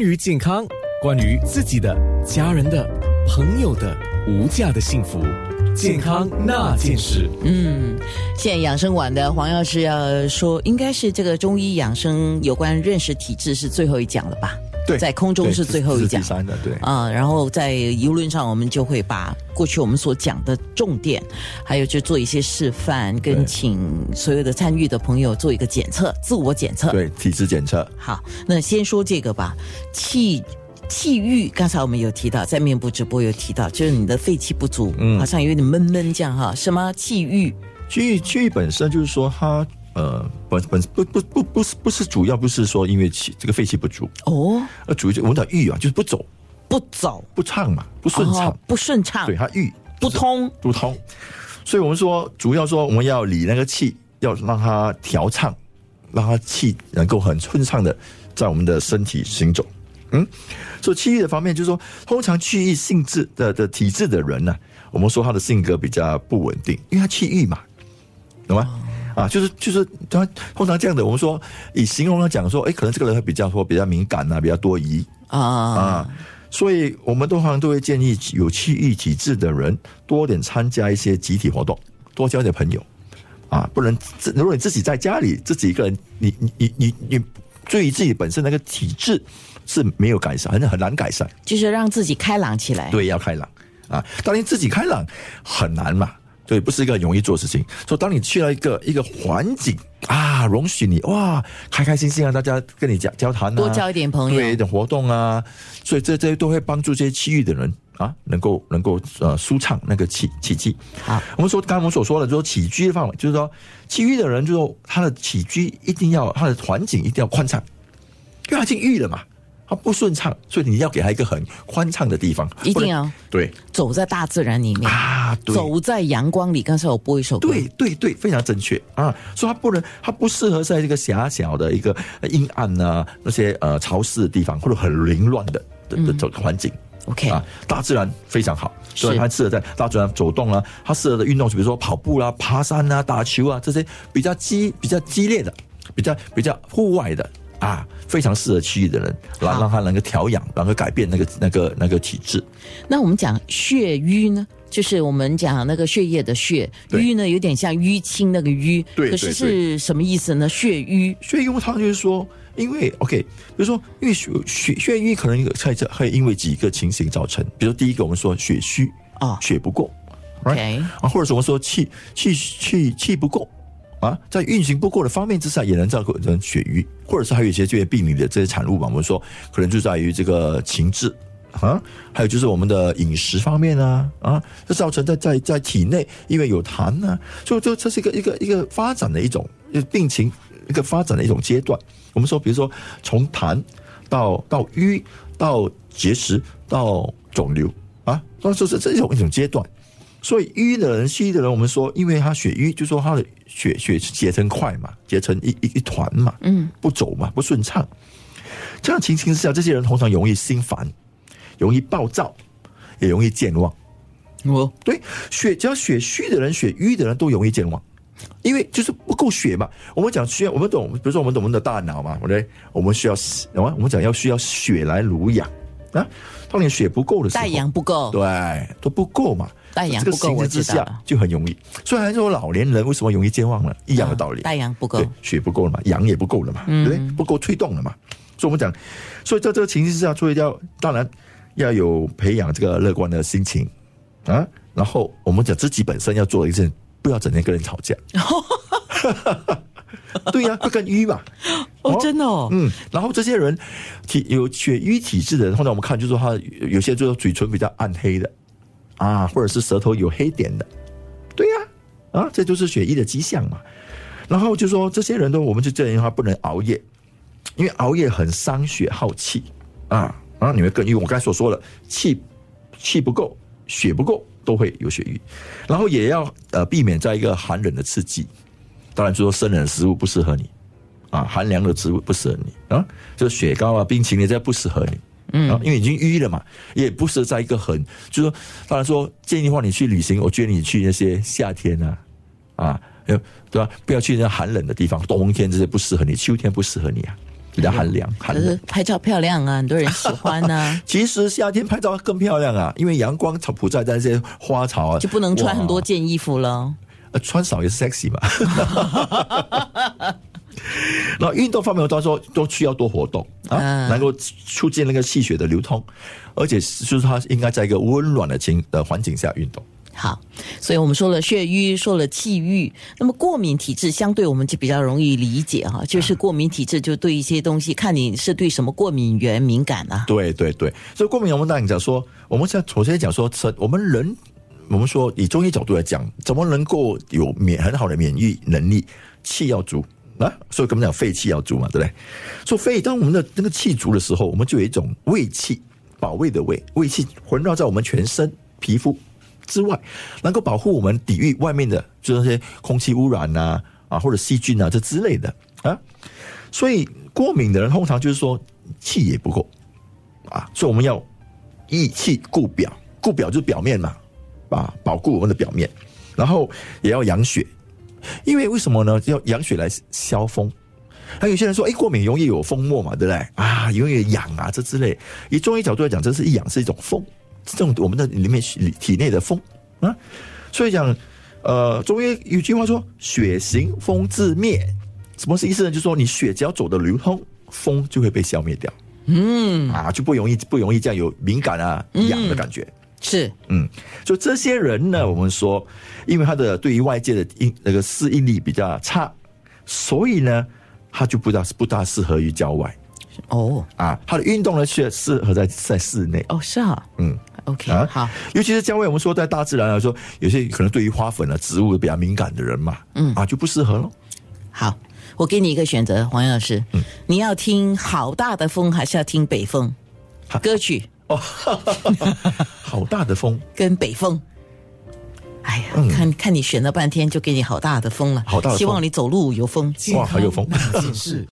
关于健康，关于自己的、家人的、朋友的无价的幸福，健康那件事。嗯，现在养生馆的黄药师要说，应该是这个中医养生有关认识体质是最后一讲了吧？对，在空中是最后一讲，第三的对啊。然后在游轮上，我们就会把过去我们所讲的重点，还有就做一些示范，跟请所有的参与的朋友做一个检测，自我检测，对体质检测。好，那先说这个吧，气气郁，刚才我们有提到，在面部直播有提到，就是你的肺气不足，嗯，好像有点闷闷这样哈。什么气郁？气郁气郁本身就是说它。呃，本本不不不不是不是主要不是说因为气这个肺气不足哦，呃，主要就我们讲郁啊，就是不走。不走。不畅嘛，不顺畅。不顺畅，对，它郁不通。不通，所以我们说主要说我们要理那个气，要让它调畅，让它气能够很顺畅的在我们的身体行走。嗯，所以气郁的方面就是说，通常气郁性质的的体质的人呢，我们说他的性格比较不稳定，因为他气郁嘛，懂吗？啊，就是就是他通常这样的，我们说以形容来讲说，哎，可能这个人会比较说比较敏感啊，比较多疑啊啊，所以我们通常都会建议有气郁体质的人多点参加一些集体活动，多交点朋友啊，不能如果你自己在家里自己一个人，你你你你你对于自己本身那个体质是没有改善，很很难改善，就是让自己开朗起来，对，要开朗啊，当然自己开朗很难嘛。对，不是一个很容易做事情。说当你去了一个一个环境啊，容许你哇，开开心心啊，大家跟你交交谈啊，多交一点朋友，对，一点活动啊，所以这这些都会帮助这些区域的人啊，能够能够呃舒畅那个气气机。好，我们说刚才我们所说的，就是起居的范围，就是说气郁的人，就说他的起居一定要他的环境一定要宽敞，因为他进狱了嘛。他不顺畅，所以你要给他一个很宽敞的地方，一定要对，走在大自然里面啊，对走在阳光里。刚才我播一首歌，对对对，非常正确啊。所以它不能，它不适合在这个狭小的一个阴暗啊那些呃潮湿的地方，或者很凌乱的的的环境。OK 啊，大自然非常好，所以它适合在大自然走动啊。它适合的运动，比如说跑步啦、爬山啊、打球啊这些比较激、比较激烈的、比较比较户外的。啊，非常适合区域的人，来让他能够调养，然后改变那个那个那个体质。那我们讲血瘀呢，就是我们讲那个血液的血瘀呢，有点像淤青那个瘀。对，可是是什么意思呢？血瘀，血瘀它就是说，因为 OK，比如说，因为血血血瘀可能在这会因为几个情形造成，比如第一个我们说血虚啊，血不够，OK，啊，或者什么说气气气气不够。啊，在运行不过的方面之下，也能造成血瘀，或者是还有一些这些病理的这些产物吧。我们说，可能就在于这个情志啊，还有就是我们的饮食方面啊啊，这造成在在在体内，因为有痰呢，所以这是一个一个一个发展的一种病情一个发展的一种阶段。我们说，比如说从痰到到瘀到结石到肿瘤啊，都是是这种一种阶段。所以瘀的人、虚的人，我们说，因为他血瘀，就说他的血血结成块嘛，结成一一一团嘛，嗯，不走嘛，不顺畅。这样情形之下，这些人通常容易心烦，容易暴躁，也容易健忘。哦，对，血只要血虚的人、血瘀的人都容易健忘，因为就是不够血嘛。我们讲需要，我们懂，比如说我们懂我们的大脑嘛，对，我们需要，我们我们讲要需要血来濡养啊。当你血不够的时候，太阳不够，对，都不够嘛。带氧不够，之下就很容易。虽然说老年人为什么容易健忘了，一样的道理。带氧不够，血不够了嘛，氧也不够了嘛，对不对？不够推动了嘛。所以我们讲，所以在这个情形之下，所以要当然要有培养这个乐观的心情啊。然后我们讲自己本身要做一件，不要整天跟人吵架。对呀，会更淤嘛。哦，真的哦。嗯，然后这些人体有血瘀体质的人，后来我们看，就是说他有些就是嘴唇比较暗黑的。啊，或者是舌头有黑点的，对呀，啊，这就是血瘀的迹象嘛。然后就说这些人都，我们就建议他不能熬夜，因为熬夜很伤血耗气啊然后，你会更因为我刚才所说的气气不够，血不够都会有血瘀。然后也要呃避免在一个寒冷的刺激，当然就说生冷的食物不适合你啊，寒凉的植物不适合你啊，就雪糕啊、冰淇淋这不适合你。嗯，因为已经淤了嘛，也不是在一个很，就是说，当然说建议的话，你去旅行，我建议你去那些夏天啊，啊，对吧？不要去那寒冷的地方，冬天这些不适合你，秋天不适合你啊。比较寒凉，寒可是冷。拍照漂亮啊，很多人喜欢啊、其实夏天拍照更漂亮啊，因为阳光草铺在在这些花草啊，就不能穿很多件衣服了。呃，穿少也是 sexy 嘛。那运动方面，我都说都需要多活动啊，嗯能够促进那个气血的流通，而且就是它应该在一个温暖的情的环境下运动。好，所以我们说了血瘀，说了气郁，那么过敏体质相对我们就比较容易理解哈，就是过敏体质就对一些东西，看你是对什么过敏源敏感啊。对对对，所以过敏我们当然讲说，我们现在首先讲说，我们人，我们说以中医角度来讲，怎么能够有免很好的免疫能力？气要足啊，所以我们讲肺气要足嘛，对不对？所以肺当我们的那个气足的时候，我们就有一种卫气，保卫的卫，卫气环绕在我们全身皮肤之外，能够保护我们抵御外面的，就那些空气污染啊啊或者细菌啊这之类的啊。所以过敏的人通常就是说气也不够啊，所以我们要益气固表，固表就是表面嘛，啊，保护我们的表面，然后也要养血，因为为什么呢？要养血来消风。还有些人说，哎，过敏容易有风沫嘛，对不对？啊，容易痒啊，这之类。以中医角度来讲，这是一痒是一种风，这种我们的里面体内的风啊。所以讲，呃，中医有句话说“血行风自灭”，什么是意思呢？就是说你血只要走的流通，风就会被消灭掉。嗯啊，就不容易不容易这样有敏感啊痒的感觉。是，嗯，就这些人呢，我们说，因为他的对于外界的应那个适应力比较差，所以呢，他就不大不大适合于郊外。哦。啊。他的运动呢，却适合在在室内。哦是啊。嗯，，OK，、啊？好，尤其是郊外，我们说在大自然来说，有些可能对于花粉啊、植物比较敏感的人嘛，嗯。啊，就不适合了。好，我给你一个选择，黄老师，嗯。你要听好大的风，还是要听北风？歌曲 好大的风，跟北风。哎呀，看看你选了半天，就给你好大的风了，嗯好大的风希望你走路有风。哇，还有风。那件事。